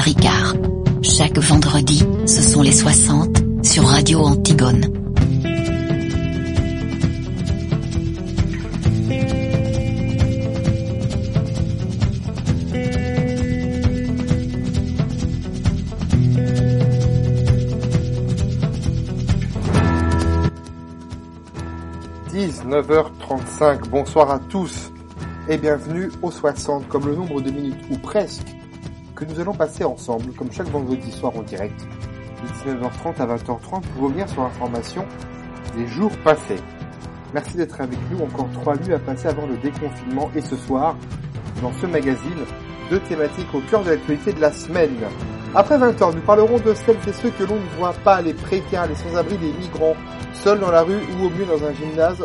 Ricard. Chaque vendredi, ce sont les 60 sur Radio Antigone. – 19h35, bonsoir à tous et bienvenue au 60, comme le nombre de minutes, ou presque, que nous allons passer ensemble, comme chaque vendredi soir en direct, de 19h30 à 20h30 pour revenir sur l'information des jours passés. Merci d'être avec nous, encore trois nuits à passer avant le déconfinement et ce soir, dans ce magazine, deux thématiques au cœur de l'actualité de la semaine. Après 20h, nous parlerons de celles et ceux que l'on ne voit pas, les précaires, les sans-abri, les migrants, seuls dans la rue ou au mieux dans un gymnase,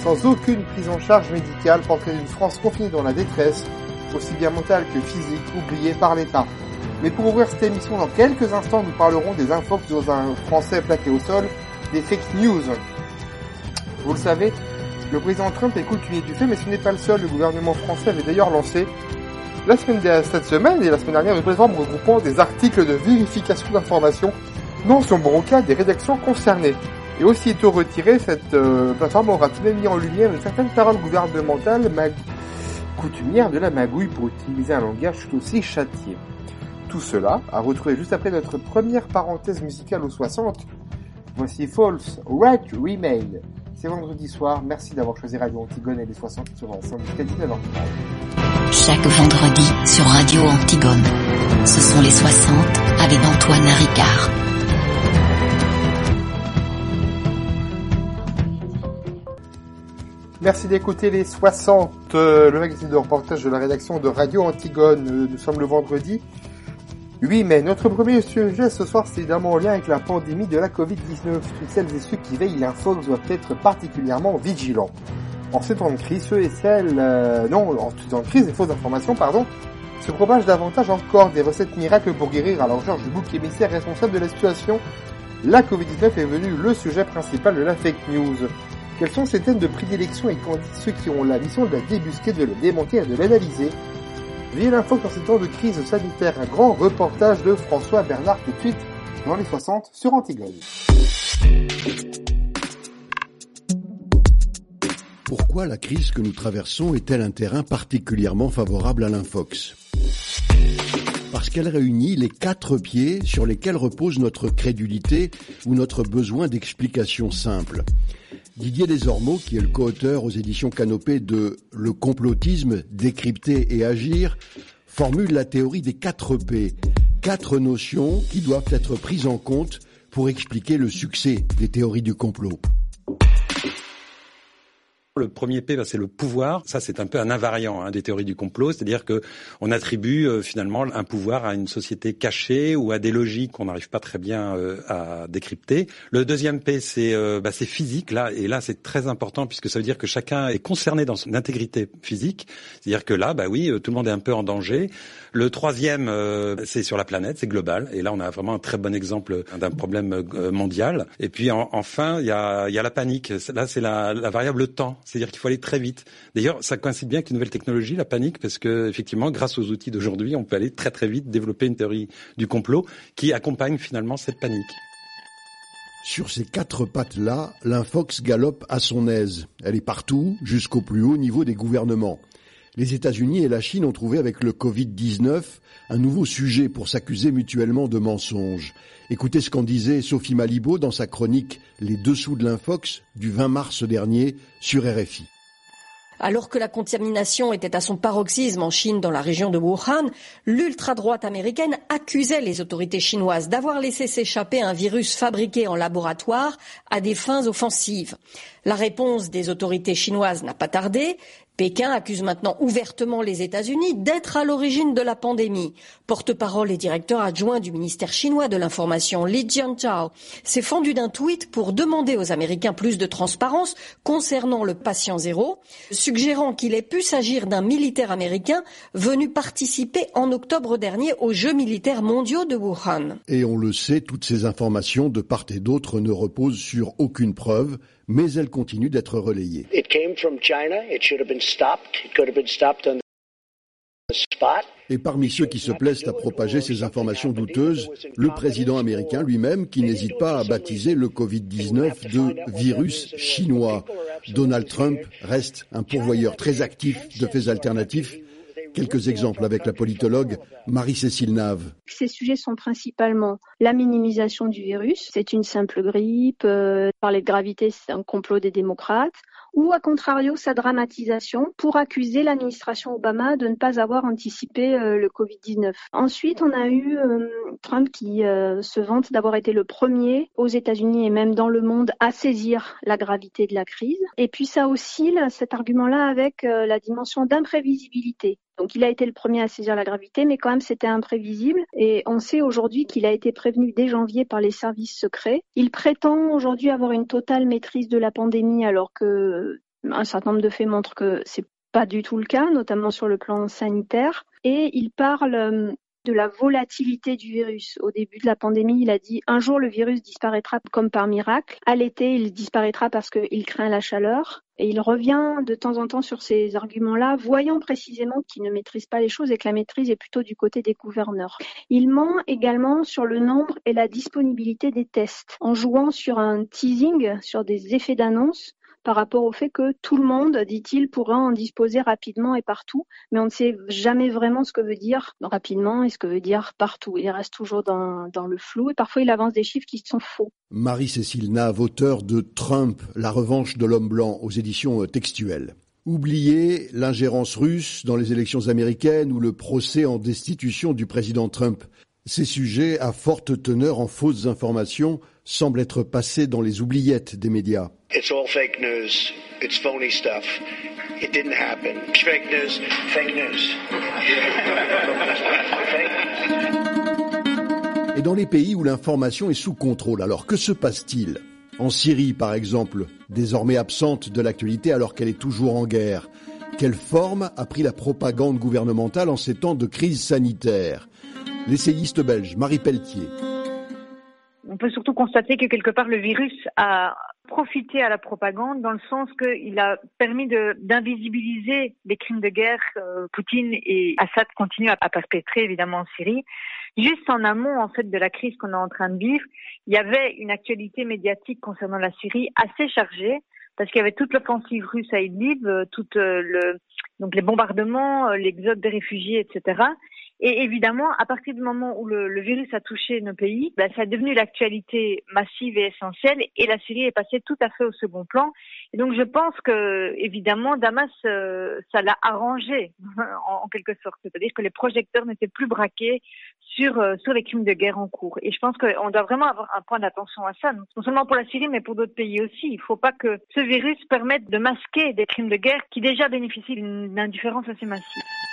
sans aucune prise en charge médicale, portrait d'une France confinée dans la détresse, aussi bien mentale que physique, oubliée par l'État. Mais pour ouvrir cette émission, dans quelques instants, nous parlerons des infos dans un français plaqué au sol, des fake news. Vous le savez, le président Trump est coutumier du fait, mais ce n'est pas le seul. Le gouvernement français avait d'ailleurs lancé la semaine de cette semaine et la semaine dernière une plateforme regroupant des articles de vérification d'informations non son bronca des rédactions concernées. Et aussitôt retirée, cette euh, plateforme aura tout de même mis en lumière une certaine parole gouvernementale mag... coutumière de la magouille pour utiliser un langage tout aussi châtié. Tout cela à retrouver juste après notre première parenthèse musicale aux 60. Voici False Right Remain. C'est vendredi soir. Merci d'avoir choisi Radio Antigone et les 60 sur l'ensemble jusqu'à 19h30. Chaque vendredi sur Radio Antigone. Ce sont les 60 avec Antoine Ricard. Merci d'écouter les 60, euh, le magazine de reportage de la rédaction de Radio Antigone. Euh, nous sommes le vendredi 8 mai. Notre premier sujet ce soir, c'est évidemment en lien avec la pandémie de la Covid-19. Toutes celles et ceux qui veillent l'info doivent être particulièrement vigilants. En ces temps de crise, ceux et celles, euh, non, en temps de crise, les fausses informations, pardon, se propagent davantage encore des recettes miracles pour guérir. Alors Georges du bouc émissaire responsable de la situation, la Covid-19 est venue le sujet principal de la fake news. Quels sont ces thèmes de prédilection et qu'en ceux qui ont la mission de la débusquer, de le démonter et de l'analyser? Veuillez l'info dans ces temps de crise sanitaire, un grand reportage de François Bernard de suite dans les 60 sur Antigone. Pourquoi la crise que nous traversons est-elle un terrain particulièrement favorable à l'infox? Parce qu'elle réunit les quatre pieds sur lesquels repose notre crédulité ou notre besoin d'explications simples. Didier Desormeaux, qui est le co-auteur aux éditions Canopée de Le complotisme, décrypter et agir, formule la théorie des quatre P, quatre notions qui doivent être prises en compte pour expliquer le succès des théories du complot. Le premier P, bah, c'est le pouvoir. Ça, c'est un peu un invariant hein, des théories du complot, c'est-à-dire que on attribue euh, finalement un pouvoir à une société cachée ou à des logiques qu'on n'arrive pas très bien euh, à décrypter. Le deuxième P, c'est euh, bah, physique là, et là, c'est très important puisque ça veut dire que chacun est concerné dans son intégrité physique. C'est-à-dire que là, bah oui, tout le monde est un peu en danger. Le troisième, c'est sur la planète, c'est global, et là, on a vraiment un très bon exemple d'un problème mondial. Et puis enfin, il y a, y a la panique. Là, c'est la variable temps. C'est-à-dire qu'il faut aller très vite. D'ailleurs, ça coïncide bien avec une nouvelle technologie, la panique, parce que effectivement, grâce aux outils d'aujourd'hui, on peut aller très très vite développer une théorie du complot qui accompagne finalement cette panique. Sur ces quatre pattes-là, l'infox galope à son aise. Elle est partout, jusqu'au plus haut niveau des gouvernements. Les États-Unis et la Chine ont trouvé avec le Covid-19 un nouveau sujet pour s'accuser mutuellement de mensonges. Écoutez ce qu'en disait Sophie Malibaud dans sa chronique Les dessous de l'infox du 20 mars dernier sur RFI. Alors que la contamination était à son paroxysme en Chine dans la région de Wuhan, l'ultra-droite américaine accusait les autorités chinoises d'avoir laissé s'échapper un virus fabriqué en laboratoire à des fins offensives. La réponse des autorités chinoises n'a pas tardé. Pékin accuse maintenant ouvertement les États-Unis d'être à l'origine de la pandémie. Porte-parole et directeur adjoint du ministère chinois de l'information, Li Jianchao, s'est fendu d'un tweet pour demander aux Américains plus de transparence concernant le patient zéro, suggérant qu'il ait pu s'agir d'un militaire américain venu participer en octobre dernier aux Jeux militaires mondiaux de Wuhan. Et on le sait, toutes ces informations de part et d'autre ne reposent sur aucune preuve mais elles continuent d'être relayées. Et parmi ceux qui se plaisent à propager ces informations douteuses, le président américain lui-même qui n'hésite pas à baptiser le Covid-19 de virus chinois. Donald Trump reste un pourvoyeur très actif de faits alternatifs Quelques exemples avec la politologue Marie-Cécile Nave. Ces sujets sont principalement la minimisation du virus, c'est une simple grippe, euh, parler de gravité, c'est un complot des démocrates, ou à contrario sa dramatisation pour accuser l'administration Obama de ne pas avoir anticipé euh, le Covid-19. Ensuite, on a eu euh, Trump qui se vante d'avoir été le premier aux États-Unis et même dans le monde à saisir la gravité de la crise. Et puis ça oscille cet argument-là avec la dimension d'imprévisibilité. Donc il a été le premier à saisir la gravité, mais quand même c'était imprévisible. Et on sait aujourd'hui qu'il a été prévenu dès janvier par les services secrets. Il prétend aujourd'hui avoir une totale maîtrise de la pandémie, alors que un certain nombre de faits montrent que c'est pas du tout le cas, notamment sur le plan sanitaire. Et il parle euh, de la volatilité du virus. Au début de la pandémie, il a dit un jour le virus disparaîtra comme par miracle. À l'été, il disparaîtra parce qu'il craint la chaleur. Et il revient de temps en temps sur ces arguments-là, voyant précisément qu'il ne maîtrise pas les choses et que la maîtrise est plutôt du côté des gouverneurs. Il ment également sur le nombre et la disponibilité des tests, en jouant sur un teasing, sur des effets d'annonce par rapport au fait que tout le monde, dit-il, pourra en disposer rapidement et partout, mais on ne sait jamais vraiment ce que veut dire rapidement et ce que veut dire partout. Il reste toujours dans, le flou et parfois il avance des chiffres qui sont faux. Marie-Cécile Nave, auteur de Trump, la revanche de l'homme blanc aux éditions textuelles. Oubliez l'ingérence russe dans les élections américaines ou le procès en destitution du président Trump. Ces sujets à forte teneur en fausses informations semblent être passés dans les oubliettes des médias. It's all fake news. It's phony stuff. It didn't happen. Fake news. Fake news. Et dans les pays où l'information est sous contrôle, alors que se passe-t-il? En Syrie, par exemple, désormais absente de l'actualité alors qu'elle est toujours en guerre. Quelle forme a pris la propagande gouvernementale en ces temps de crise sanitaire? L'essayiste belge Marie Pelletier. On peut surtout constater que quelque part le virus a profité à la propagande dans le sens qu'il a permis d'invisibiliser les crimes de guerre que Poutine et Assad continuent à, perpétrer évidemment en Syrie. Juste en amont en fait de la crise qu'on est en train de vivre, il y avait une actualité médiatique concernant la Syrie assez chargée parce qu'il y avait toute l'offensive russe à Idlib, euh, euh, donc les bombardements, euh, l'exode des réfugiés, etc. Et évidemment, à partir du moment où le, le virus a touché nos pays, ben, ça a devenu l'actualité massive et essentielle, et la Syrie est passée tout à fait au second plan. Et donc, je pense que, évidemment, Damas, euh, ça l'a arrangé en, quelque sorte, c'est-à-dire que les projecteurs n'étaient plus braqués sur euh, sur les crimes de guerre en cours. Et je pense qu'on doit vraiment avoir un point d'attention à ça, non seulement pour la Syrie, mais pour d'autres pays aussi. Il ne faut pas que ce virus permette de masquer des crimes de guerre qui déjà bénéficient d'une indifférence assez massive.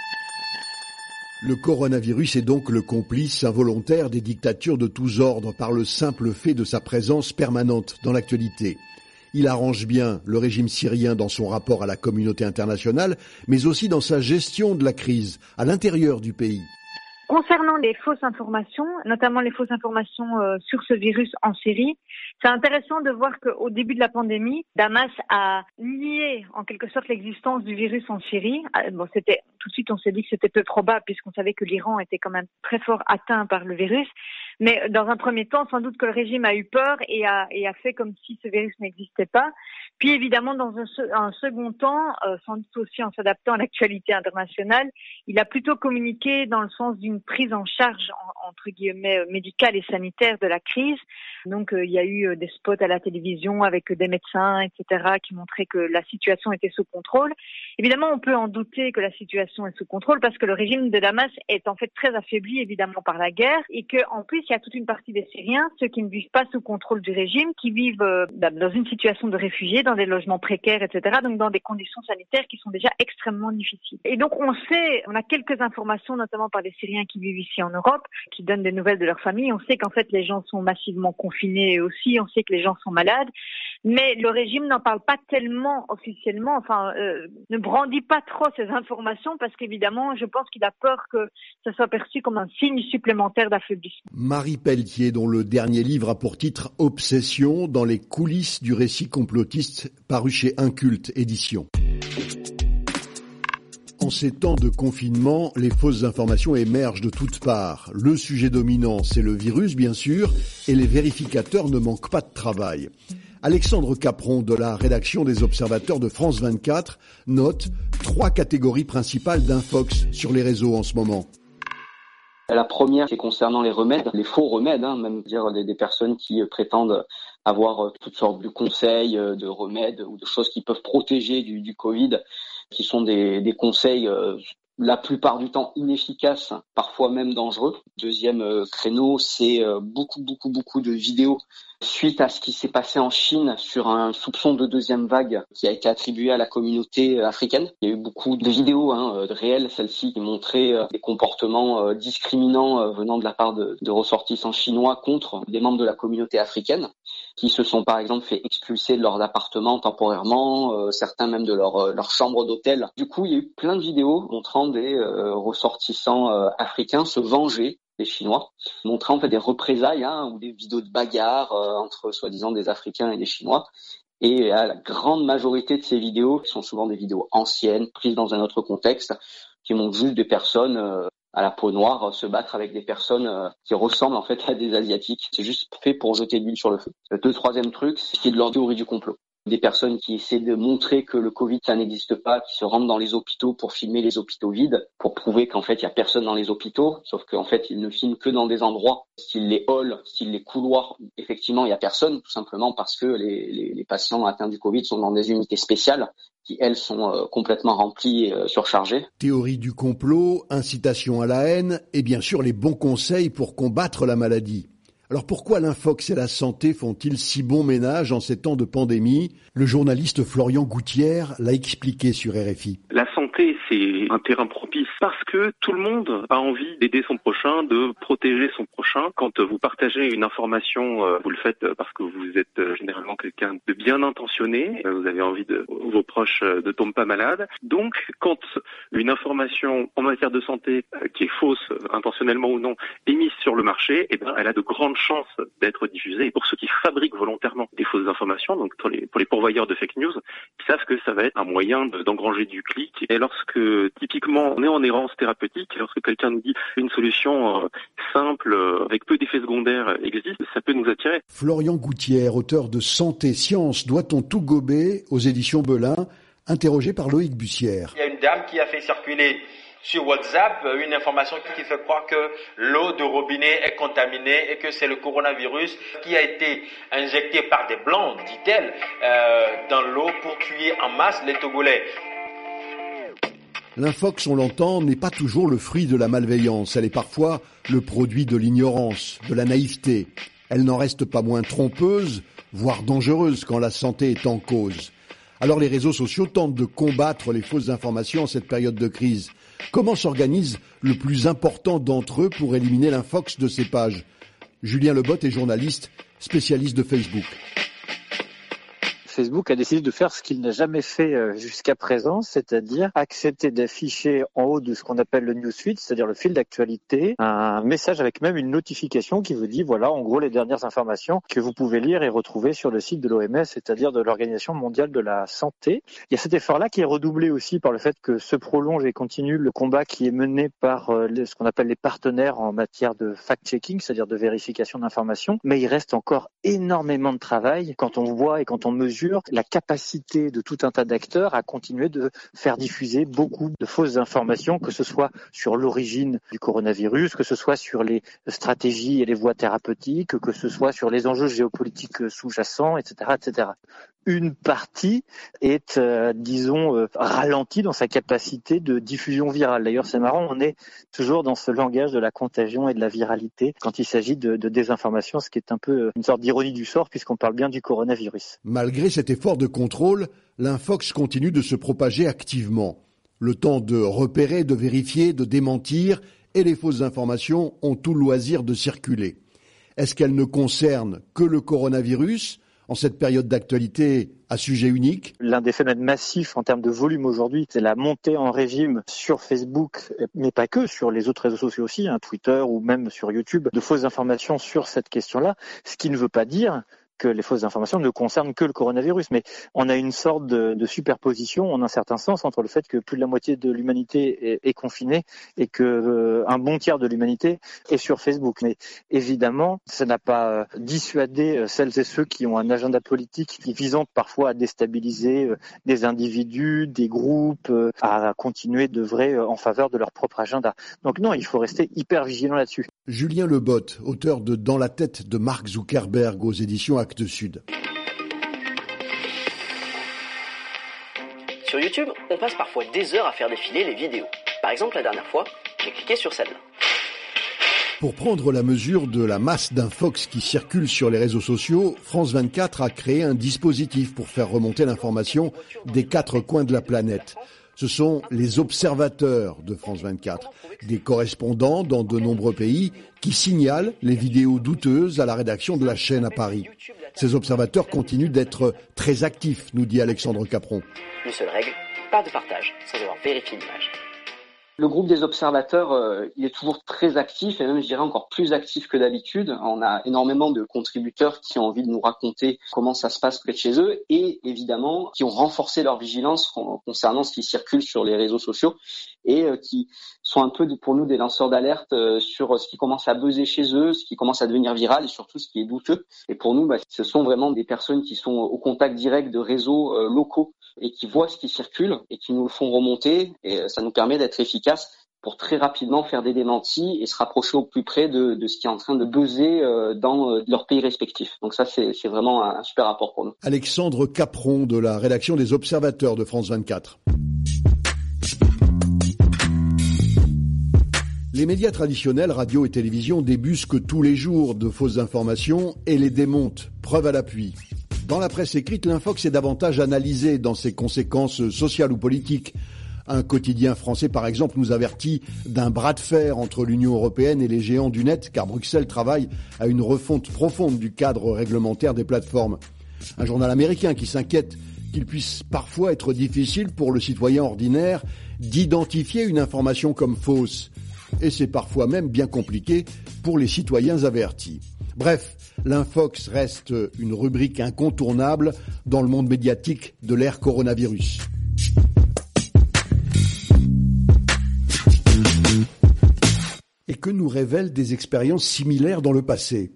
Le coronavirus est donc le complice involontaire des dictatures de tous ordres par le simple fait de sa présence permanente dans l'actualité. Il arrange bien le régime syrien dans son rapport à la communauté internationale, mais aussi dans sa gestion de la crise à l'intérieur du pays. Concernant les fausses informations, notamment les fausses informations euh, sur ce virus en Syrie, c'est intéressant de voir qu'au début de la pandémie, Damas a nié en quelque sorte l'existence du virus en Syrie. Euh, bon, c'était tout de suite on s'est dit que c'était peu probable puisqu'on savait que l'Iran était quand même très fort atteint par le virus. Mais dans un premier temps, sans doute que le régime a eu peur et a, et a fait comme si ce virus n'existait pas. Puis évidemment, dans un, un second temps, euh, sans doute aussi en s'adaptant à l'actualité internationale, il a plutôt communiqué dans le sens d'une prise en charge entre guillemets euh, médicale et sanitaire de la crise. Donc euh, il y a eu euh, des spots à la télévision avec des médecins, etc., qui montraient que la situation était sous contrôle. Évidemment, on peut en douter que la situation est sous contrôle parce que le régime de Damas est en fait très affaibli évidemment par la guerre et qu'en plus il y a toute une partie des Syriens, ceux qui ne vivent pas sous contrôle du régime, qui vivent dans une situation de réfugiés, dans des logements précaires, etc., donc dans des conditions sanitaires qui sont déjà extrêmement difficiles. Et donc on sait, on a quelques informations, notamment par des Syriens qui vivent ici en Europe, qui donnent des nouvelles de leur famille. On sait qu'en fait les gens sont massivement confinés aussi, on sait que les gens sont malades, mais le régime n'en parle pas tellement officiellement, enfin euh, ne brandit pas trop ces informations parce qu'évidemment je pense qu'il a peur que ça soit perçu comme un signe supplémentaire d'affaiblissement. Marie Pelletier, dont le dernier livre a pour titre Obsession dans les coulisses du récit complotiste paru chez Inculte Édition. En ces temps de confinement, les fausses informations émergent de toutes parts. Le sujet dominant, c'est le virus, bien sûr, et les vérificateurs ne manquent pas de travail. Alexandre Capron de la rédaction des Observateurs de France 24 note trois catégories principales d'infox sur les réseaux en ce moment. La première, c'est concernant les remèdes, les faux remèdes, hein, même dire des, personnes qui euh, prétendent avoir euh, toutes sortes de conseils, euh, de remèdes ou de choses qui peuvent protéger du, Covid, qui sont des conseils la plupart du temps inefficaces, parfois même dangereux. Deuxième créneau, c'est beaucoup, beaucoup, beaucoup de vidéos suite à ce qui s'est passé en Chine sur un soupçon de deuxième vague qui a été attribué à la communauté africaine. Il y a eu beaucoup de vidéos hein, réelles, celles-ci, qui montraient euh, des comportements euh, discriminants euh, venant de la part de, ressortissants chinois contre des membres de la communauté africaine, qui se sont par exemple fait expulser de leur appartement temporairement, certains même de leur, leur chambre d'hôtel. Du coup, il y a eu plein de vidéos montrant des ressortissants africains se venger des Chinois, montrant en fait des représailles hein, ou des vidéos de bagarres euh, entre soi-disant des Africains et des Chinois. Et euh, la grande majorité de ces vidéos sont souvent des vidéos anciennes, prises dans un autre contexte, qui montrent juste des personnes euh, à la peau noire se battre avec des personnes qui ressemblent en fait à des asiatiques. C'est juste fait pour jeter de l'huile sur le feu. Le deux, troisième truc, c'est de leur du complot des personnes qui essaient de montrer que le Covid ça n'existe pas, qui se rendent dans les hôpitaux pour filmer les hôpitaux vides, pour prouver qu'en fait il y a personne dans les hôpitaux, sauf qu'en fait ils ne filment que dans des endroits, s'ils les halls, s'ils les couloirs, effectivement il y a personne, tout simplement parce que les, patients atteints du Covid sont dans des unités spéciales qui elles sont euh, complètement remplies et euh, surchargées. Théorie du complot, incitation à la haine et bien sûr les bons conseils pour combattre la maladie. Alors pourquoi l'infox et la santé font-ils si bon ménage en ces temps de pandémie? Le journaliste Florian Gouttière l'a expliqué sur RFI. C'est un terrain propice parce que tout le monde a envie d'aider son prochain, de protéger son prochain. Quand vous partagez une information, euh, vous le faites parce que vous êtes euh, généralement quelqu'un de bien intentionné, euh, vous avez envie de vos proches ne tombent pas malades. Donc quand une information en matière de santé qui est fausse, intentionnellement ou non, est mise sur le marché, eh ben, elle a de grandes chance d'être diffusée. Et pour ceux qui fabriquent volontairement des fausses informations, donc pour les, pour pourvoyeurs de fake news, ils savent que ça va être un moyen d'engranger du clic. Lorsque typiquement on est en errance thérapeutique, lorsque quelqu'un nous dit une solution euh, simple, euh, avec peu d'effets secondaires existe, ça peut nous attirer. Florian Gouttière, auteur de Santé, Science, doit-on tout gober aux éditions Belin, interrogé par Loïc Bussière. Il y a une dame qui a fait circuler sur WhatsApp une information qui fait croire que l'eau de robinet est contaminée et que c'est le coronavirus qui a été injecté par des blancs, dit-elle, euh, dans l'eau pour tuer en masse les Togolais. L'infox, on l'entend, n'est pas toujours le fruit de la malveillance. Elle est parfois le produit de l'ignorance, de la naïveté. Elle n'en reste pas moins trompeuse, voire dangereuse quand la santé est en cause. Alors les réseaux sociaux tentent de combattre les fausses informations en cette période de crise. Comment s'organise le plus important d'entre eux pour éliminer l'infox de ces pages? Julien Lebot est journaliste, spécialiste de Facebook. Facebook a décidé de faire ce qu'il n'a jamais fait euh, jusqu'à présent, c'est-à-dire accepter d'afficher en haut de ce qu'on appelle le newsfeed, c'est-à-dire le fil d'actualité, un message avec même une notification qui vous dit voilà en gros les dernières informations que vous pouvez lire et retrouver sur le site de l'OMS, c'est-à-dire de l'Organisation mondiale de la santé. Il y a cet effort-là qui est redoublé aussi par le fait que se prolonge et continue le combat qui est mené par euh, ce qu'on appelle les partenaires en matière de fact-checking, c'est-à-dire de vérification d'informations, mais il reste encore énormément de travail quand on voit et quand on mesure la capacité de tout un tas d'acteurs à continuer de faire diffuser beaucoup de fausses informations, que ce soit sur l'origine du coronavirus, que ce soit sur les stratégies et les voies thérapeutiques, que ce soit sur les enjeux géopolitiques sous-jacents, etc., etc une partie est, euh, disons, euh, ralentie dans sa capacité de diffusion virale. D'ailleurs, c'est marrant, on est toujours dans ce langage de la contagion et de la viralité quand il s'agit de, désinformation, ce qui est un peu euh, une sorte d'ironie du sort puisqu'on parle bien du coronavirus. Malgré cet effort de contrôle, l'infox continue de se propager activement. Le temps de repérer, de vérifier, de démentir et les fausses informations ont tout loisir de circuler. Est-ce qu'elles ne concernent que le coronavirus en cette période d'actualité à sujet unique. L'un des phénomènes massifs en termes de volume aujourd'hui, c'est la montée en régime sur Facebook, mais pas que, sur les autres réseaux sociaux aussi, hein, Twitter ou même sur YouTube, de fausses informations sur cette question-là, ce qui ne veut pas dire que les fausses informations ne concernent que le coronavirus, mais on a une sorte de, superposition, en un certain sens, entre le fait que plus de la moitié de l'humanité est, confinée et que euh, un bon tiers de l'humanité est sur Facebook. Mais évidemment, ça n'a pas euh, dissuadé euh, celles et ceux qui ont un agenda politique visant parfois à déstabiliser des individus, des groupes, à continuer de vrai en faveur de leur propre agenda. Donc non, il faut rester hyper vigilant là-dessus. Julien Lebotte, auteur de Dans la tête de Mark Zuckerberg aux éditions Actes Sud. Sur YouTube, on passe parfois des heures à faire défiler les vidéos. Par exemple, la dernière fois, j'ai cliqué sur celle-là. Pour prendre la mesure de la masse d'infox qui circule sur les réseaux sociaux, France 24 a créé un dispositif pour faire remonter l'information des quatre coins de la planète ce sont les observateurs de France 24, des correspondants dans de nombreux pays qui signalent les vidéos douteuses à la rédaction de la chaîne à Paris. Ces observateurs continuent d'être très actifs, nous dit Alexandre Capron. Une seule règle, pas de partage sans avoir vérifié l'image. Le groupe des observateurs, euh, il est toujours très actif et même, je dirais, encore plus actif que d'habitude. On a énormément de contributeurs qui ont envie de nous raconter comment ça se passe près de chez eux et évidemment qui ont renforcé leur vigilance concernant ce qui circule sur les réseaux sociaux et euh, qui sont un peu pour nous des lanceurs d'alerte euh, sur ce qui commence à buzzer chez eux, ce qui commence à devenir viral et surtout ce qui est douteux. Et pour nous, bah, ce sont vraiment des personnes qui sont au contact direct de réseaux locaux et qui voient ce qui circule et qui nous le font remonter et ça nous permet d'être efficaces pour très rapidement faire des démentis et se rapprocher au plus près de, ce qui est en train de buzzer euh, dans euh, leurs pays respectifs. Donc ça, c'est vraiment un super rapport pour nous. Alexandre Capron de la rédaction des Observateurs de France 24. Les médias traditionnels, radio et télévision, débusquent tous les jours de fausses informations et les démontent, preuve à l'appui. Dans la presse écrite, l'infox est davantage analysé dans ses conséquences sociales ou politiques. Un quotidien français, par exemple, nous avertit d'un bras de fer entre l'Union européenne et les géants du net, car Bruxelles travaille à une refonte profonde du cadre réglementaire des plateformes. Un journal américain qui s'inquiète qu'il puisse parfois être difficile pour le citoyen ordinaire d'identifier une information comme fausse. Et c'est parfois même bien compliqué pour les citoyens avertis. Bref, l'infox reste une rubrique incontournable dans le monde médiatique de l'ère coronavirus. Et que nous révèlent des expériences similaires dans le passé?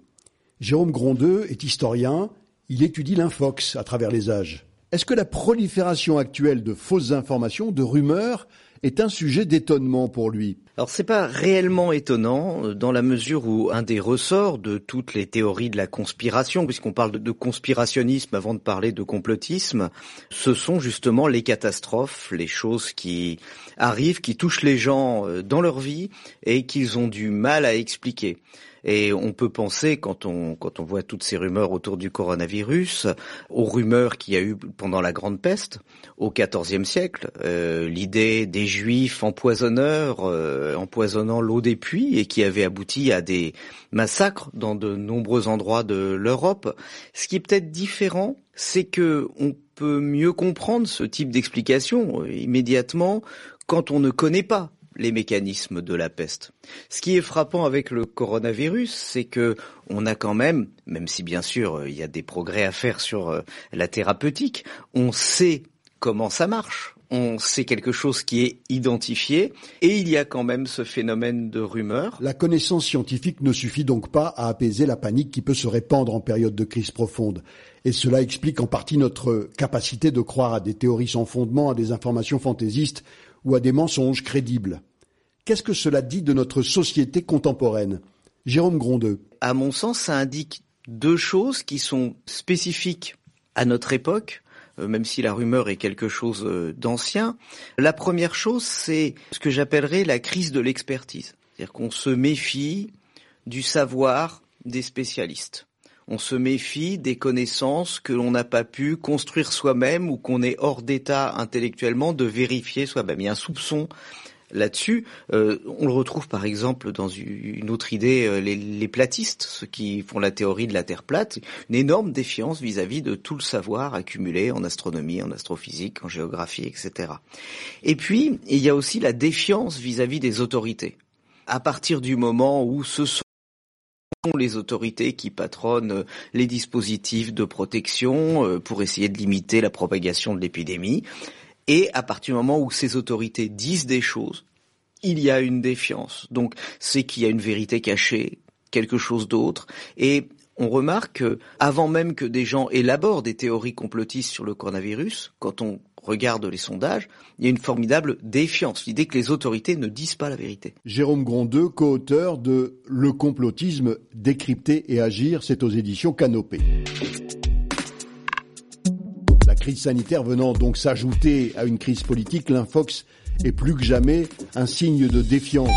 Jérôme Grondeux est historien, il étudie l'infox à travers les âges. Est-ce que la prolifération actuelle de fausses informations, de rumeurs, est un sujet d'étonnement pour lui. Alors c'est pas réellement étonnant euh, dans la mesure où un des ressorts de toutes les théories de la conspiration, puisqu'on parle de conspirationnisme avant de parler de complotisme, ce sont justement les catastrophes, les choses qui arrivent, qui touchent les gens euh, dans leur vie et qu'ils ont du mal à expliquer. Et on peut penser, quand on, quand on voit toutes ces rumeurs autour du coronavirus, aux rumeurs qu'il y a eu pendant la Grande Peste, au XIVe siècle, euh, l'idée des Juifs empoisonneurs euh, empoisonnant l'eau des puits et qui avait abouti à des massacres dans de nombreux endroits de l'Europe. Ce qui est peut-être différent, c'est que on peut mieux comprendre ce type d'explication euh, immédiatement quand on ne connaît pas les mécanismes de la peste. Ce qui est frappant avec le coronavirus, c'est que on a quand même, même si bien sûr il y a des progrès à faire sur euh, la thérapeutique, on sait comment ça marche. On sait quelque chose qui est identifié et il y a quand même ce phénomène de rumeur. La connaissance scientifique ne suffit donc pas à apaiser la panique qui peut se répandre en période de crise profonde. Et cela explique en partie notre capacité de croire à des théories sans fondement, à des informations fantaisistes ou à des mensonges crédibles. Qu'est-ce que cela dit de notre société contemporaine? Jérôme Grondeux. À mon sens, ça indique deux choses qui sont spécifiques à notre époque, euh, même si la rumeur est quelque chose euh, d'ancien. La première chose, c'est ce que j'appellerais la crise de l'expertise. C'est-à-dire qu'on se méfie du savoir des spécialistes. On se méfie des connaissances que l'on n'a pas pu construire soi-même ou qu'on est hors d'état intellectuellement de vérifier soi-même. Il y a un soupçon là-dessus. Euh, on le retrouve par exemple dans une autre idée, euh, les, platistes, ceux qui font la théorie de la Terre plate, une énorme défiance vis-à-vis de tout le savoir accumulé en astronomie, en astrophysique, en géographie, etc. Et puis, il y a aussi la défiance vis-à-vis -vis des autorités. À partir du moment où ce sont les autorités qui patronnent les dispositifs de protection euh, pour essayer de limiter la propagation de l'épidémie. Et à partir du moment où ces autorités disent des choses, il y a une défiance. Donc c'est qu'il y a une vérité cachée, quelque chose d'autre. Et on remarque que, avant même que des gens élaborent des théories complotistes sur le coronavirus, quand on regarde les sondages, il y a une formidable défiance, l'idée que les autorités ne disent pas la vérité. Jérôme Grondeux, co-auteur de Le complotisme décrypter et agir, c'est aux éditions Canopée. Crise sanitaire venant donc s'ajouter à une crise politique, l'infox est plus que jamais un signe de défiance.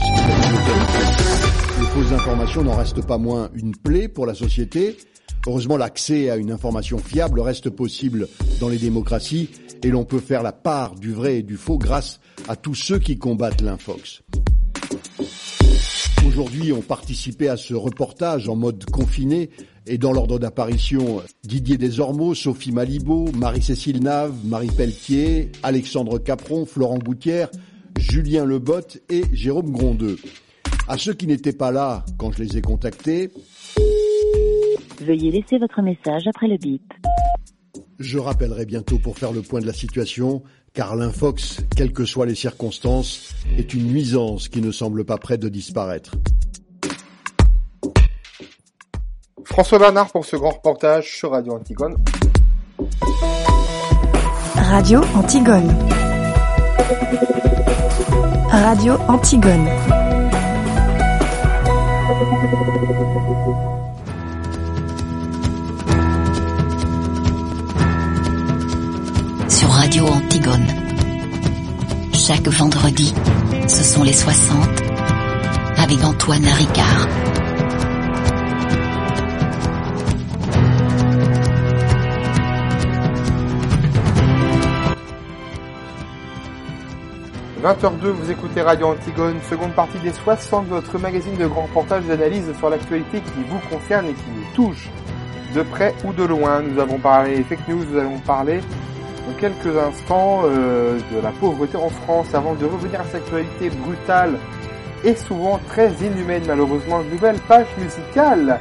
Les fausses informations n'en restent pas moins une plaie pour la société. Heureusement, l'accès à une information fiable reste possible dans les démocraties et l'on peut faire la part du vrai et du faux grâce à tous ceux qui combattent l'infox. Aujourd'hui ont participé à ce reportage en mode confiné et dans l'ordre d'apparition Didier Desormeaux, Sophie Malibaud, Marie-Cécile Nave, Marie Pelletier, Alexandre Capron, Florent Gouttière, Julien Lebotte et Jérôme Grondeux. À ceux qui n'étaient pas là quand je les ai contactés, Veuillez laisser votre message après le bip. je rappellerai bientôt pour faire le point de la situation, car l'infox, quelles que soient les circonstances, est une nuisance qui ne semble pas près de disparaître. François Bernard pour ce grand reportage sur Radio Antigone. Radio Antigone. Radio Antigone. Antigone. Chaque vendredi, ce sont les 60 avec Antoine Ricard. – 20h02, vous écoutez Radio Antigone, seconde partie des 60, votre magazine de grands reportages d'analyse sur l'actualité qui vous concerne et qui vous touche de près ou de loin. Nous avons parlé fake news, nous allons parler dans quelques instants euh, de la pauvreté en France avant de revenir à cette actualité brutale et souvent très inhumaine malheureusement. Nouvelle page musicale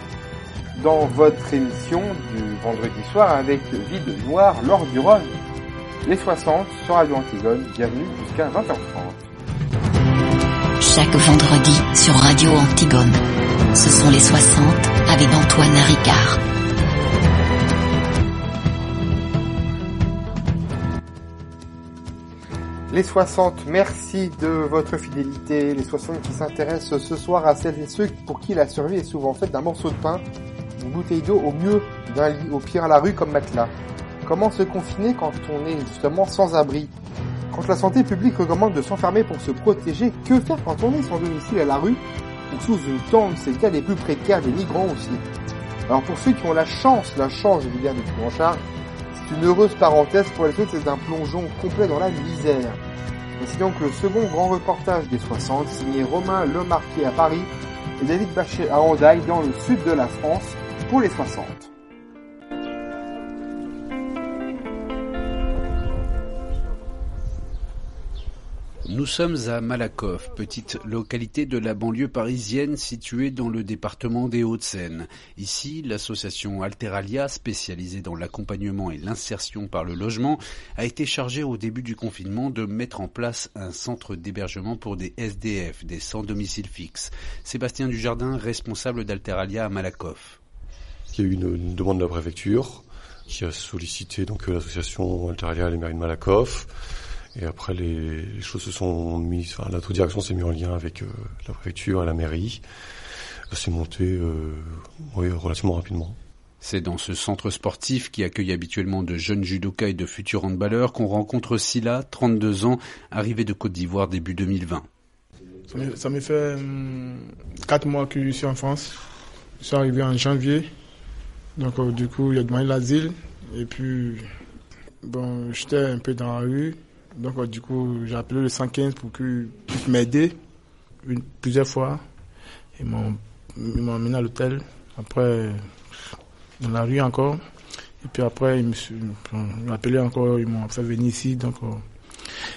dans votre émission du vendredi soir avec Vide Noir lors du Rhône. Les 60 sur Radio Antigone, bienvenue jusqu'à 20h30. Chaque vendredi sur Radio Antigone. Ce sont les 60 avec Antoine Ricard. Les 60, merci de votre fidélité. Les 60 qui s'intéressent ce soir à celles et ceux pour qui la survie est souvent faite d'un morceau de pain, d'une bouteille d'eau, au mieux d'un lit, au pire à la rue comme matelas. Comment se confiner quand on est justement sans abri? Quand la santé publique recommande de s'enfermer pour se protéger, que faire quand on est sans domicile à la rue ou sous une tente? C'est le cas des plus précaires, des migrants aussi. Alors pour ceux qui ont la chance, la chance je veux dire, d'être pris en charge, une heureuse parenthèse pour les autres, c'est un plongeon complet dans la misère. Et c'est donc le second grand reportage des 60, signé Romain Lemarquis à Paris et David Bachet à Hendaye dans le sud de la France pour les 60. Nous sommes à Malakoff, petite localité de la banlieue parisienne située dans le département des Hauts-de-Seine. Ici, l'association Alteralia, spécialisée dans l'accompagnement et l'insertion par le logement, a été chargée au début du confinement de mettre en place un centre d'hébergement pour des SDF, des sans domicile fixe. Sébastien Dujardin, responsable d'Alteralia à Malakoff. Il y a eu une, demande de la préfecture qui a sollicité donc l'association Alteralia et les mairies de Malakoff. Et après, les, les, choses se sont mises, enfin, notre direction s'est mise en lien avec euh, la préfecture et la mairie. Ça s'est monté euh, oui, relativement rapidement. C'est dans ce centre sportif qui accueille habituellement de jeunes judokas et de futurs handballeurs qu'on rencontre Silla, 32 ans, arrivé de Côte d'Ivoire début 2020. Ça me fait 4 mois que je suis en France. Je suis arrivé en janvier. Donc euh, du coup, il a demandé l'asile. Et puis, bon, j'étais un peu dans la rue. Donc, euh, du coup, j'ai appelé le 115 pour qu'ils puissent plusieurs fois. Ils m'ont emmené à l'hôtel. Après, dans la rue encore. Et puis après, ils m'ont appelé encore, ils m'ont fait venir ici. Donc, euh,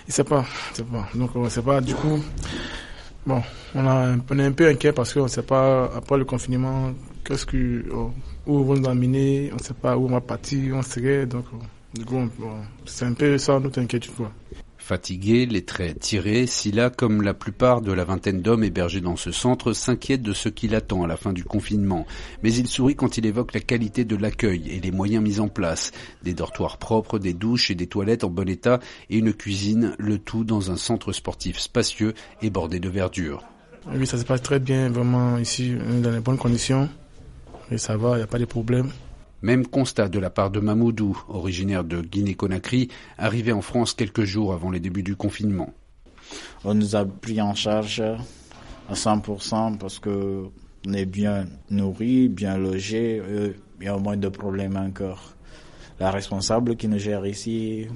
je sais pas, je sais pas. Donc, on sait pas, du coup, bon, on, est un peu inquiet parce qu'on ne sait pas, après le confinement, qu'est-ce que, oh, où vont nous amener, on ne sait pas où on va partir, on serait, donc, oh, du coup, c'est un peu ça notre inquiétude, quoi. Fatigué, les traits tirés, Silla, comme la plupart de la vingtaine d'hommes hébergés dans ce centre, s'inquiète de ce qui l'attend à la fin du confinement. Mais il sourit quand il évoque la qualité de l'accueil et les moyens mis en place. Des dortoirs propres, des douches et des toilettes en bon état et une cuisine, le tout dans un centre sportif spacieux et bordé de verdure. Oui, ça se passe très bien, vraiment ici, dans les bonnes conditions. Et ça va, il n'y a pas de problème. Même constat de la part de Mamoudou, originaire de Guinée-Conakry, arrivé en France quelques jours avant les débuts du confinement. On nous a pris en charge à 100% parce que on est bien nourri, bien logé, il y a moins de problèmes encore. La responsable qui nous gère ici,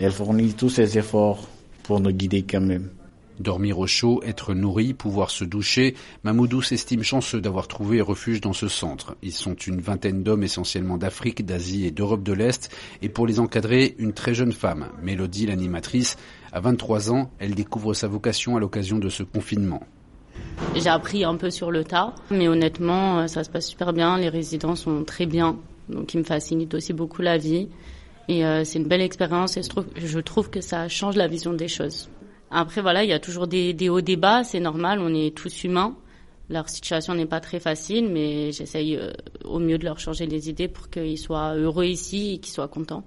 elle fournit tous ses efforts pour nous guider quand même. Dormir au chaud, être nourri, pouvoir se doucher, Mamoudou s'estime chanceux d'avoir trouvé refuge dans ce centre. Ils sont une vingtaine d'hommes essentiellement d'Afrique, d'Asie et d'Europe de l'Est, et pour les encadrer, une très jeune femme, Mélodie l'animatrice. À 23 ans, elle découvre sa vocation à l'occasion de ce confinement. J'ai appris un peu sur le tas, mais honnêtement, ça se passe super bien, les résidents sont très bien, donc ils me facilitent aussi beaucoup la vie. Et euh, c'est une belle expérience et je trouve que ça change la vision des choses. Après, voilà, il y a toujours des, des hauts débats, c'est normal, on est tous humains. Leur situation n'est pas très facile, mais j'essaye euh, au mieux de leur changer les idées pour qu'ils soient heureux ici et qu'ils soient contents.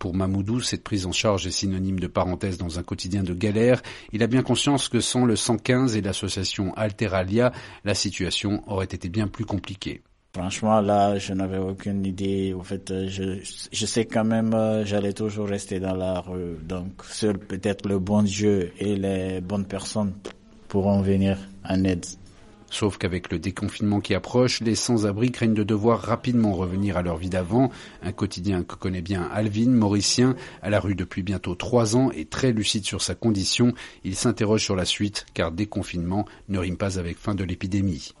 Pour Mamoudou, cette prise en charge est synonyme de parenthèse dans un quotidien de galère. Il a bien conscience que sans le 115 et l'association Alteralia, la situation aurait été bien plus compliquée. Franchement, là, je n'avais aucune idée. En fait, je, je sais quand même, euh, j'allais toujours rester dans la rue. Donc, seul peut-être le bon Dieu et les bonnes personnes pourront venir en aide. Sauf qu'avec le déconfinement qui approche, les sans-abri craignent de devoir rapidement revenir à leur vie d'avant. Un quotidien que connaît bien Alvin, mauricien, à la rue depuis bientôt trois ans et très lucide sur sa condition. Il s'interroge sur la suite, car déconfinement ne rime pas avec fin de l'épidémie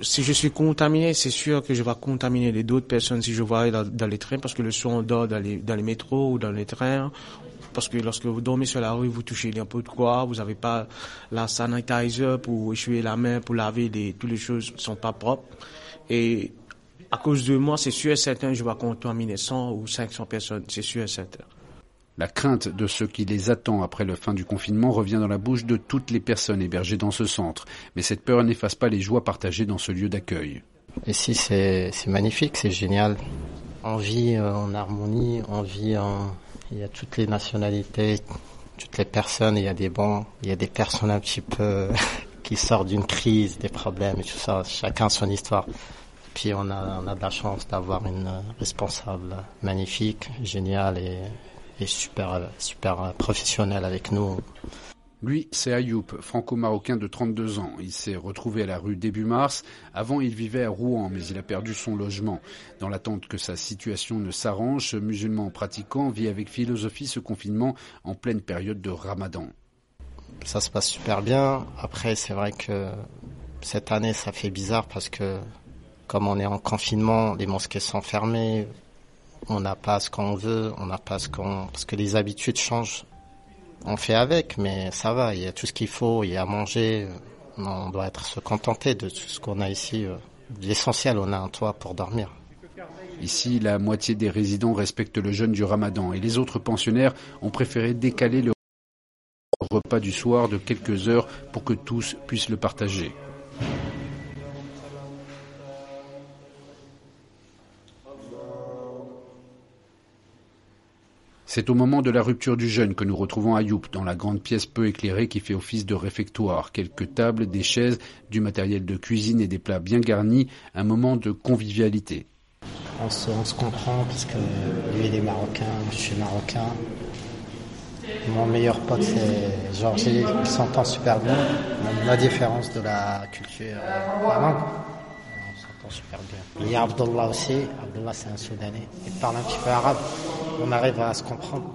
si je suis contaminé, c'est sûr que je vais contaminer les d'autres personnes si je vois dans, dans les trains, parce que le son dort dans les, dans les métros ou dans les trains. Parce que lorsque vous dormez sur la rue, vous touchez de quoi, vous n'avez pas la sanitizer pour essuyer la main, pour laver les, toutes les choses ne sont pas propres. Et à cause de moi, c'est sûr et certain, je vais contaminer 100 ou 500 personnes, c'est sûr et certain. La crainte de ce qui les attend après la fin du confinement revient dans la bouche de toutes les personnes hébergées dans ce centre. Mais cette peur n'efface pas les joies partagées dans ce lieu d'accueil. Ici, c'est magnifique, c'est génial. On vit euh, en harmonie, on vit en... Il y a toutes les nationalités, toutes les personnes, il y a des bons, il y a des personnes un petit peu qui sortent d'une crise, des problèmes et tout ça. Chacun son histoire. Puis on a, on a de la chance d'avoir une responsable magnifique, géniale et et super, super professionnel avec nous. Lui, c'est Ayoub, franco-marocain de 32 ans. Il s'est retrouvé à la rue début mars. Avant, il vivait à Rouen, mais il a perdu son logement. Dans l'attente que sa situation ne s'arrange, ce musulman pratiquant vit avec philosophie ce confinement en pleine période de ramadan. Ça se passe super bien. Après, c'est vrai que cette année, ça fait bizarre parce que comme on est en confinement, les mosquées sont fermées, on n'a pas ce qu'on veut, on n'a pas ce qu'on... Parce que les habitudes changent. On fait avec, mais ça va, il y a tout ce qu'il faut, il y a à manger. On doit être se contenter de tout ce qu'on a ici. L'essentiel, on a un toit pour dormir. Ici, la moitié des résidents respectent le jeûne du ramadan et les autres pensionnaires ont préféré décaler le repas du soir de quelques heures pour que tous puissent le partager. C'est au moment de la rupture du jeûne que nous retrouvons Ayoub dans la grande pièce peu éclairée qui fait office de réfectoire. Quelques tables, des chaises, du matériel de cuisine et des plats bien garnis. Un moment de convivialité. On se, comprend parce que lui il est marocain, je suis marocain. Mon meilleur pote c'est Georgie, il s'entend super bien. La différence de la culture, on s'entend super bien. Il y a Abdullah aussi, Abdullah c'est un Soudanais, il parle un petit peu arabe on arrive à se comprendre.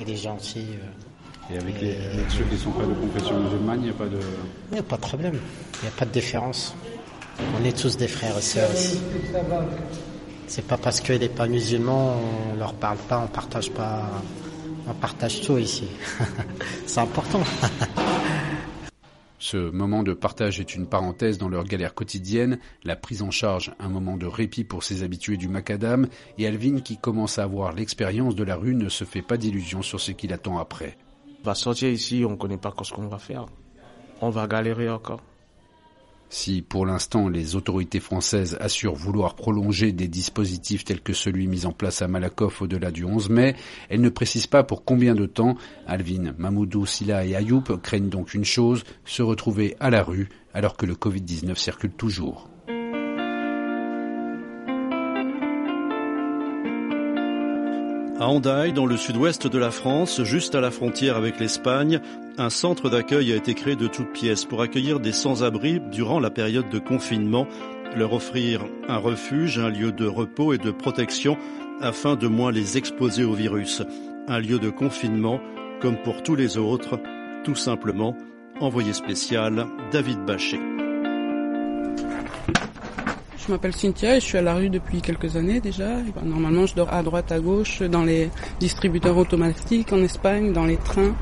Il est gentil. Euh, et avec, les, ceux qui ne sont pas de confession musulmane, il n'y a pas de... Il n'y a pas de problème. Il n'y a pas de différence. On est tous des frères et sœurs ici. C'est pas parce qu'il n'est pas musulman, on leur parle pas, on partage pas, on partage tout ici. C'est important. Ce moment de partage est une parenthèse dans leur galère quotidienne, la prise en charge un moment de répit pour ses habitués du macadam, et Alvin qui commence à avoir l'expérience de la rue ne se fait pas d'illusions sur ce qui l'attend après. On va sortir ici, on ne connaît pas ce qu'on va faire. On va galérer encore. Si pour l'instant les autorités françaises assurent vouloir prolonger des dispositifs tels que celui mis en place à Malakoff au-delà du 11 mai, elles ne précisent pas pour combien de temps. Alvin, Mamoudou, Silla et Ayoub craignent donc une chose, se retrouver à la rue alors que le Covid-19 circule toujours. À dans le sud-ouest de la France, juste à la frontière avec l'Espagne, un centre d'accueil a été créé de toutes pièces pour accueillir des sans-abri durant la période de confinement, leur offrir un refuge, un lieu de repos et de protection afin de moins les exposer au virus. Un lieu de confinement, comme pour tous les autres, tout simplement, envoyé spécial David Bachet. Je m'appelle Cynthia et je suis à la rue depuis quelques années déjà. Ben, normalement, je dors à droite, à gauche, dans les distributeurs automatiques en Espagne, dans les trains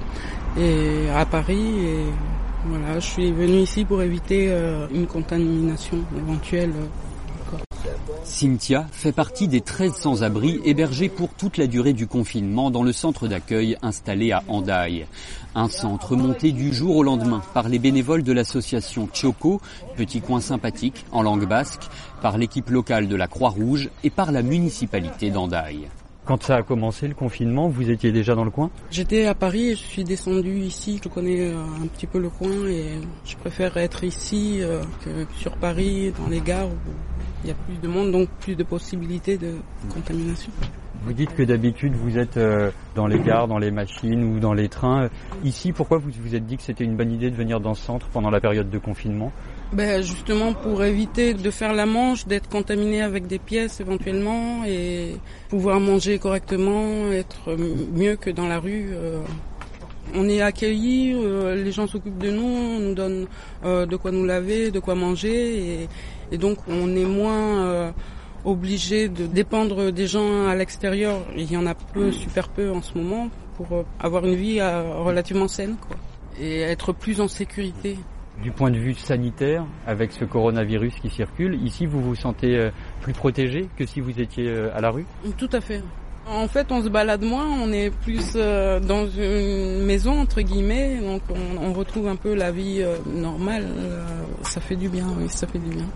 et à Paris. Et voilà, je suis venu ici pour éviter euh, une contamination éventuelle. Cynthia fait partie des 13 sans-abri hébergés pour toute la durée du confinement dans le centre d'accueil installé à Hendaye. Un centre monté du jour au lendemain par les bénévoles de l'association Choco, petit coin sympathique en langue basque, par l'équipe locale de la Croix-Rouge et par la municipalité d'Hendaye. Quand ça a commencé le confinement, vous étiez déjà dans le coin? J'étais à Paris je suis descendu ici. Je connais euh, un petit peu le coin et je préfère être ici euh, que sur Paris, dans les gares où il y a plus de monde, donc plus de possibilités de contamination. Vous dites que d'habitude vous êtes euh, dans les gares, dans les machines ou dans les trains. Ici, pourquoi vous vous êtes dit que c'était une bonne idée de venir dans ce centre pendant la période de confinement? Ben justement pour éviter de faire la manche, d'être contaminé avec des pièces éventuellement et pouvoir manger correctement, être mieux que dans la rue. Euh. On est accueillis, euh, les gens s'occupent de nous, on nous donne de quoi nous laver, de quoi manger et, et donc on est moins obligé de dépendre des gens à l'extérieur. Il y en a peu, super peu en ce moment, pour avoir une vie relativement saine quoi, et être plus en sécurité. Du point de vue sanitaire, avec ce coronavirus qui circule, ici vous vous sentez euh, plus protégé que si vous étiez euh, à la rue? Tout à fait. En fait, on se balade moins, on est plus euh, dans une maison entre guillemets, donc on, on retrouve un peu la vie normale. Ça fait du bien, oui, ça fait du bien.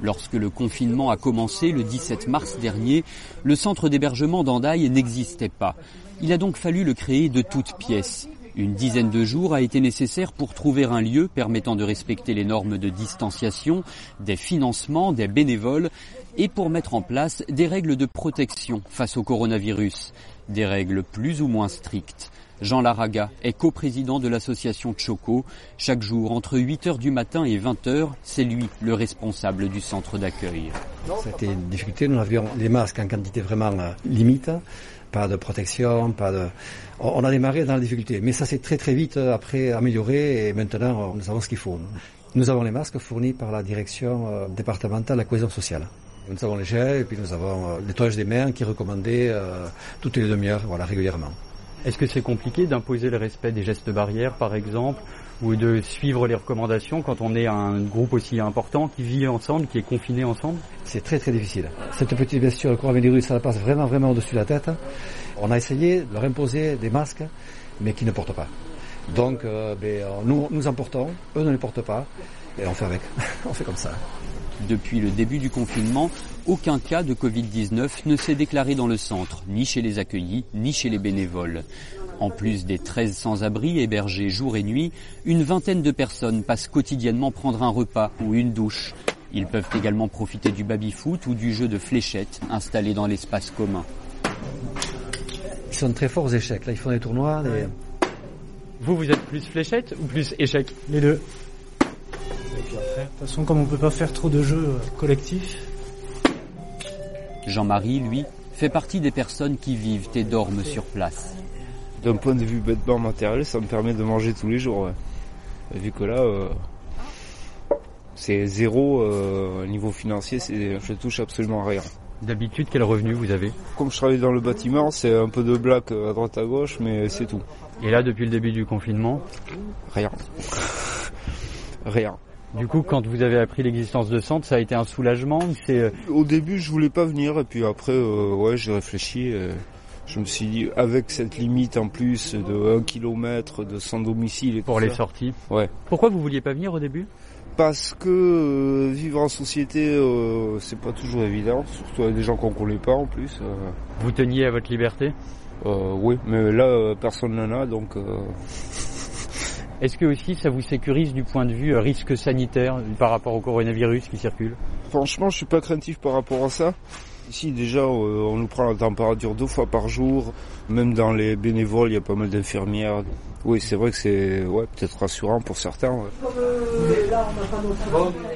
Lorsque le confinement a commencé le 17 mars dernier, le centre d'hébergement d'Andaille n'existait pas. Il a donc fallu le créer de toutes pièces. Une dizaine de jours a été nécessaire pour trouver un lieu permettant de respecter les normes de distanciation, des financements, des bénévoles et pour mettre en place des règles de protection face au coronavirus, des règles plus ou moins strictes. Jean Laraga est coprésident de l'association Choco. Chaque jour, entre 8h du matin et 20h, c'est lui le responsable du centre d'accueil. C'était une difficulté. Nous avions des masques en quantité vraiment euh, limite pas de protection, pas de. On a démarré dans la difficulté, mais ça s'est très très vite euh, après amélioré et maintenant nous savons ce qu'il faut. Nous avons les masques fournis par la direction euh, départementale de la cohésion sociale. Nous avons les gels et puis nous avons le des mains qui est recommandé toutes les demi-heures, voilà, régulièrement. Est-ce que c'est compliqué d'imposer le respect des gestes barrières, par exemple, ou de suivre les recommandations quand on est un groupe aussi important qui vit ensemble, qui est confiné ensemble? C'est très très difficile. Cette petite vesture, le coronavirus, ça passe vraiment vraiment au-dessus de la tête. On a essayé de leur imposer des masques, mais qui ne portent pas. Donc, euh, ben, nous, nous en portons, eux ne les portent pas, et on fait avec. on fait comme ça. Depuis le début du confinement, aucun cas de Covid-19 ne s'est déclaré dans le centre, ni chez les accueillis, ni chez les bénévoles. En plus des 13 sans-abri hébergés jour et nuit, une vingtaine de personnes passent quotidiennement prendre un repas ou une douche. Ils peuvent également profiter du baby-foot ou du jeu de fléchettes installé dans l'espace commun. Ils sont très forts aux échecs. Là, ils font des tournois. Vous, vous êtes plus fléchettes ou plus échecs? Les deux. De toute façon, comme on peut pas faire trop de jeux euh, collectifs. Jean-Marie, lui, fait partie des personnes qui vivent et dorment sur place. D'un point de vue bêtement matériel, ça me permet de manger tous les jours. Vu que là, euh, c'est zéro euh, niveau financier, je touche absolument rien. D'habitude, quel revenu vous avez? Comme je travaille dans le bâtiment, c'est un peu de black à droite à gauche, mais c'est tout. Et là, depuis le début du confinement? Rien. rien. Du coup, quand vous avez appris l'existence de centre, ça a été un soulagement C'est euh, Au début, je voulais pas venir, et puis après, euh, ouais, j'ai réfléchi. Je me suis dit, avec cette limite en plus de 1 km, de sans domicile et pour tout les ça, sorties. Ouais. Pourquoi vous vouliez pas venir au début? Parce que euh, vivre en société, euh, c'est pas toujours évident, surtout avec des gens qu'on connaît pas en plus. euh. Vous teniez à votre liberté? Euh, oui, mais là, euh, personne n'en a, donc... euh, Est-ce que aussi ça vous sécurise du point de vue euh, risque sanitaire par rapport au coronavirus qui circule? Franchement, je suis pas craintif par rapport à ça. Ici, déjà, euh, on nous prend la température deux fois par jour. Même dans les bénévoles, il y a pas mal d'infirmières. Oui, c'est vrai que c'est peut-être rassurant pour certains.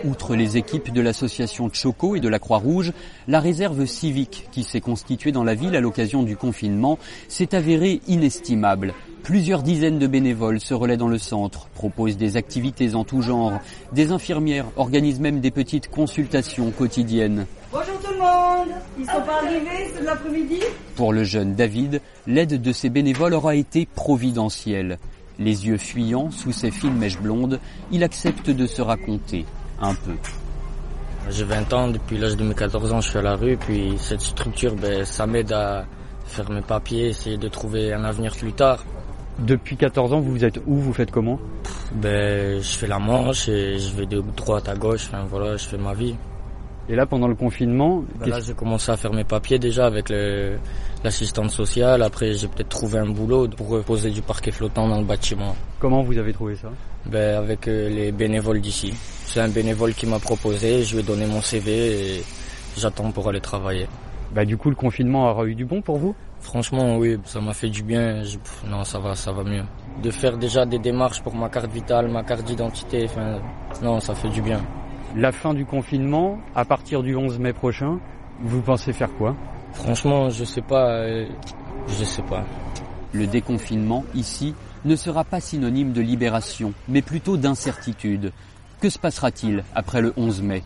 Outre les équipes de l'association Choco et de la Croix-Rouge, la réserve civique qui s'est constituée dans la ville à l'occasion du confinement s'est avérée inestimable. Plusieurs dizaines de bénévoles se relaient dans le centre, proposent des activités en tout genre. Des infirmières organisent même des petites consultations quotidiennes. Bonjour tout le monde Ils sont pas arrivés, c'est de l'après-midi Pour le jeune David, l'aide de ces bénévoles aura été providentielle. Les yeux fuyants sous ses fines mèches blondes, il accepte de se raconter un peu. J'ai 20 ans, depuis l'âge de mes 14 ans, je suis à la rue, puis cette structure, ben, ça m'aide à faire mes papiers, essayer de trouver un avenir plus tard. Depuis 14 ans, vous êtes où? Vous faites comment? Ben, je fais la manche et je vais de droite à gauche, enfin voilà, je fais ma vie. Et là, pendant le confinement, Ben là, j'ai commencé à faire mes papiers déjà avec l'assistante sociale. Après, j'ai peut-être trouvé un boulot pour poser du parquet flottant dans le bâtiment. comment vous avez trouvé ça? Ben, avec euh, les bénévoles d'ici. C'est un bénévole qui m'a proposé, je lui ai donné mon CV et j'attends pour aller travailler. Bah du coup, le confinement aura eu du bon pour vous? Franchement, oui, ça m'a fait du bien. Je- Non, ça va, ça va mieux. De faire déjà des démarches pour ma carte vitale, ma carte d'identité, enfin, non, ça fait du bien. La fin du confinement, à partir du 11 mai prochain, vous pensez faire quoi? Franchement, je sais pas, euh, je sais pas. Le déconfinement, ici, ne sera pas synonyme de libération, mais plutôt d'incertitude. Que se passera-t-il après le 11 mai?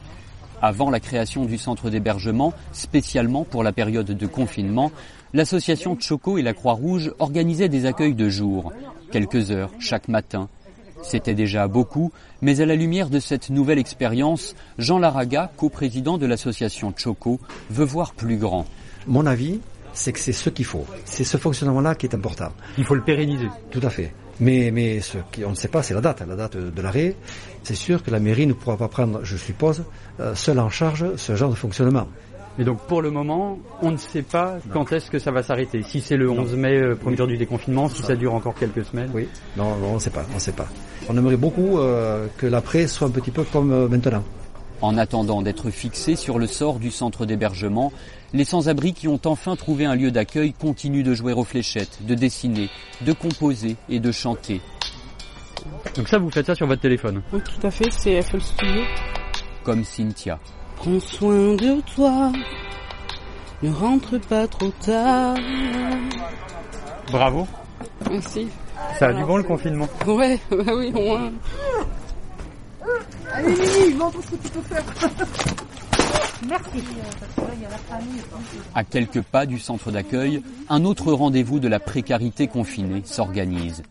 Avant la création du centre d'hébergement, spécialement pour la période de confinement, l'association Choco et la Croix-Rouge organisaient des accueils de jour, quelques heures chaque matin. C'était déjà beaucoup, mais à la lumière de cette nouvelle expérience, Jean Laraga, coprésident de l'association Choco, veut voir plus grand. Mon avis, c'est que c'est ce qu'il faut. C'est ce fonctionnement-là qui est important. Il faut le pérenniser. Tout à fait. Mais, mais ce qu'on ne sait pas, c'est la date, la date de l'arrêt. C'est sûr que la mairie ne pourra pas prendre, je suppose, euh, seule en charge ce genre de fonctionnement. Et donc pour le moment, on ne sait pas quand est-ce que ça va s'arrêter. Si c'est le 11 mai, euh, premier jour du déconfinement, si ça dure encore quelques semaines. Oui, non, non, on ne sait pas, on ne sait pas. On aimerait beaucoup euh, que l'après soit un petit peu comme euh, maintenant. En attendant d'être fixés sur le sort du centre d'hébergement, les sans-abri qui ont enfin trouvé un lieu d'accueil continuent de jouer aux fléchettes, de dessiner, de composer et de chanter. Donc ça, vous faites ça sur votre téléphone? Oui, tout à fait, c'est FL Studio. Comme Cynthia. Prends soin de toi, ne rentre pas trop tard. Bravo. Merci. Ça a du bon le confinement. Ouais, bah oui, au moins. Allez Mimi, montre ce que tu peux faire Merci À quelques pas du centre d'accueil, un autre rendez-vous de la précarité confinée s'organise.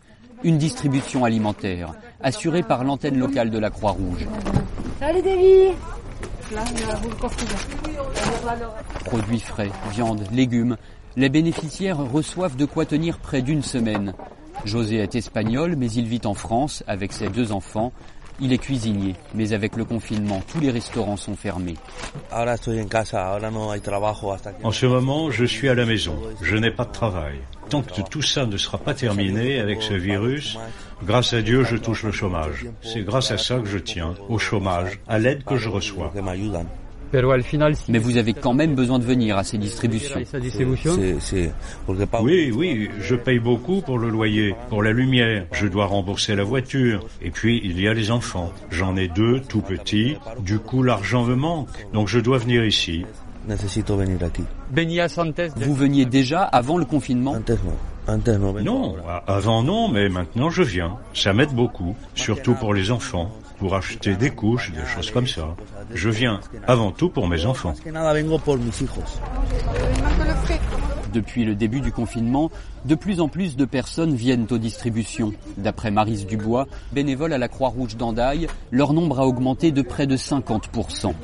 Une distribution alimentaire, assurée par l'antenne locale de la Croix-Rouge. Salut Davy Produits frais, viande, légumes, les bénéficiaires reçoivent de quoi tenir près d'une semaine. José est espagnol, mais il vit en France avec ses deux enfants. Il est cuisinier, mais avec le confinement, tous les restaurants sont fermés. En ce moment, je suis à la maison. Je n'ai pas de travail. Tant que tout ça ne sera pas terminé avec ce virus, grâce à Dieu, je touche le chômage. C'est grâce à ça que je tiens, au chômage, à l'aide que je reçois. Mais vous avez quand même besoin de venir à ces distributions. Oui, oui, je paye beaucoup pour le loyer, pour la lumière, je dois rembourser la voiture. Et puis, il y a les enfants. J'en ai deux, tout petits. Du coup, l'argent me manque. Donc, je dois venir ici. Vous veniez déjà avant le confinement Non, avant non, mais maintenant je viens. Ça m'aide beaucoup, surtout pour les enfants, pour acheter des couches, des choses comme ça. Je viens avant tout pour mes enfants. Depuis le début du confinement, de plus en plus de personnes viennent aux distributions. D'après Marise Dubois, bénévole à la Croix-Rouge d'Andaille, leur nombre a augmenté de près de 50%.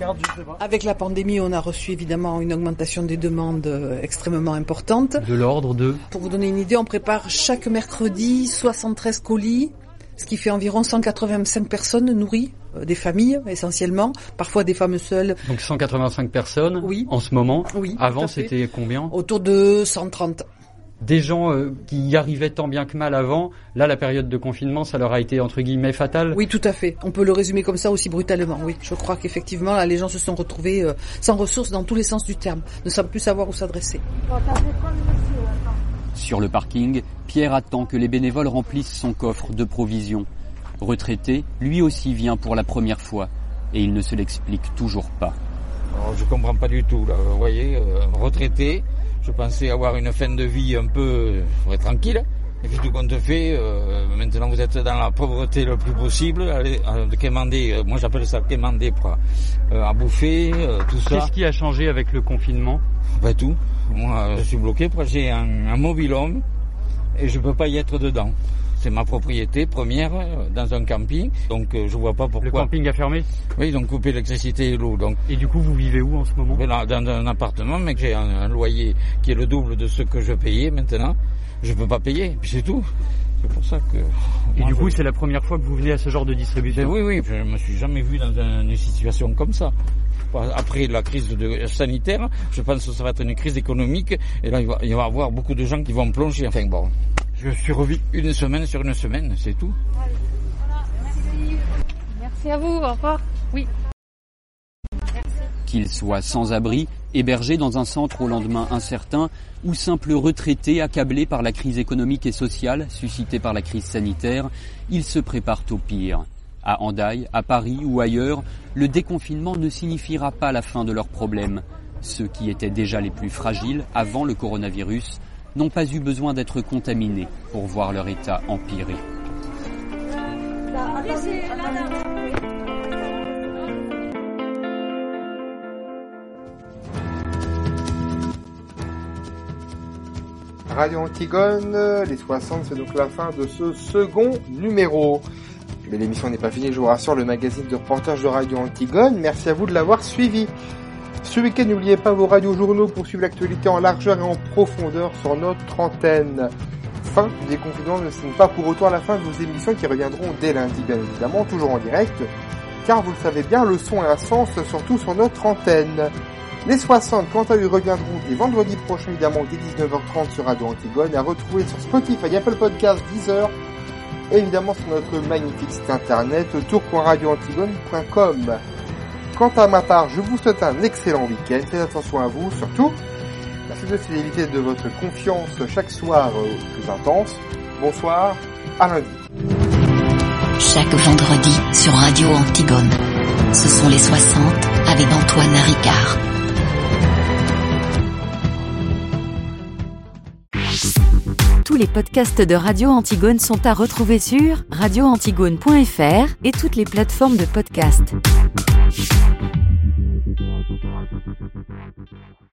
Avec la pandémie, on a reçu évidemment une augmentation des demandes euh, extrêmement importante. De l'ordre de Pour vous donner une idée, on prépare chaque mercredi 73 colis, ce qui fait environ 185 personnes nourries, euh, des familles essentiellement, parfois des femmes seules. Donc 185 personnes Oui. en ce moment. Oui, Avant c'était combien? Autour de 130. Des gens euh, qui y arrivaient tant bien que mal avant, là la période de confinement ça leur a été entre guillemets fatale. Oui, tout à fait. On peut le résumer comme ça aussi brutalement. Oui, je crois qu'effectivement, là, les gens se sont retrouvés euh, sans ressources dans tous les sens du terme, ne savent plus savoir où s'adresser. Sur le parking, Pierre attend que les bénévoles remplissent son coffre de provisions. Retraité, lui aussi vient pour la première fois et il ne se l'explique toujours pas. Alors, je comprends pas du tout. Là. Vous voyez, euh, retraité, je pensais avoir une fin de vie un peu euh, tranquille. Et puis tout compte fait, euh, maintenant vous êtes dans la pauvreté le plus possible, allez, euh, quémander, euh, moi j'appelle ça quémander pour euh, à bouffer, euh, tout ça. Qu'est-ce qui a changé avec le confinement? Pas tout. Moi je suis bloqué parce que j'ai un, un mobil-home et je peux pas y être dedans. C'est ma propriété première euh, dans un camping, donc euh, je vois pas pourquoi. Le camping a fermé Oui, ils ont coupé l'électricité et l'eau. Donc Et du coup vous vivez où en ce moment? Ben là, dans un appartement, mais que j'ai un, un loyer qui est le double de ce que je payais maintenant. Je peux pas payer, puis c'est tout. C'est pour ça que. Et moi, du coup c'est la première fois que vous venez à ce genre de distribution? Oui, oui, je me suis jamais vu dans un- une situation comme ça. Après la crise de- sanitaire, je pense que ça va être une crise économique, et là il va, y avoir beaucoup de gens qui vont plonger. Enfin bon, je suis revu une semaine sur une semaine, c'est tout. Merci à vous, au revoir. Oui. Qu'ils soient sans abri, hébergés dans un centre au lendemain incertain, ou simples retraités accablés par la crise économique et sociale suscitée par la crise sanitaire, ils se préparent au pire. À Hendaye, à Paris ou ailleurs, le déconfinement ne signifiera pas la fin de leurs problèmes. Ceux qui étaient déjà les plus fragiles avant le coronavirus n'ont pas eu besoin d'être contaminés pour voir leur état empirer. Radio Antigone, les 60, c'est donc la fin de ce second numéro. Mais l'émission n'est pas finie, je vous rassure, le magazine de reportage de Radio Antigone. Merci à vous de l'avoir suivi. Ce week-end, n'oubliez pas vos radios-journaux pour suivre l'actualité en largeur et en profondeur sur notre antenne. Fin des mais ce n'est pas pour autant la fin de vos émissions qui reviendront dès lundi, bien évidemment, toujours en direct. Car vous le savez bien, le son a un sens, surtout sur notre antenne. Les 60, quant à eux, reviendront dès vendredi prochain, évidemment, dès 19h30 sur Radio Antigone, à retrouver sur Spotify, Apple Podcasts, Deezer, évidemment sur notre magnifique site internet, tour.radioantigone.com. Quant à ma part, je vous souhaite un excellent week-end, faites attention à vous, surtout, merci de fidélité de votre confiance chaque soir euh, plus intense. Bonsoir, à lundi. Chaque vendredi sur Radio Antigone. Ce sont les 60 avec Antoine Ricard. Les podcasts de Radio Antigone sont à retrouver sur radioantigone.fr et toutes les plateformes de podcast.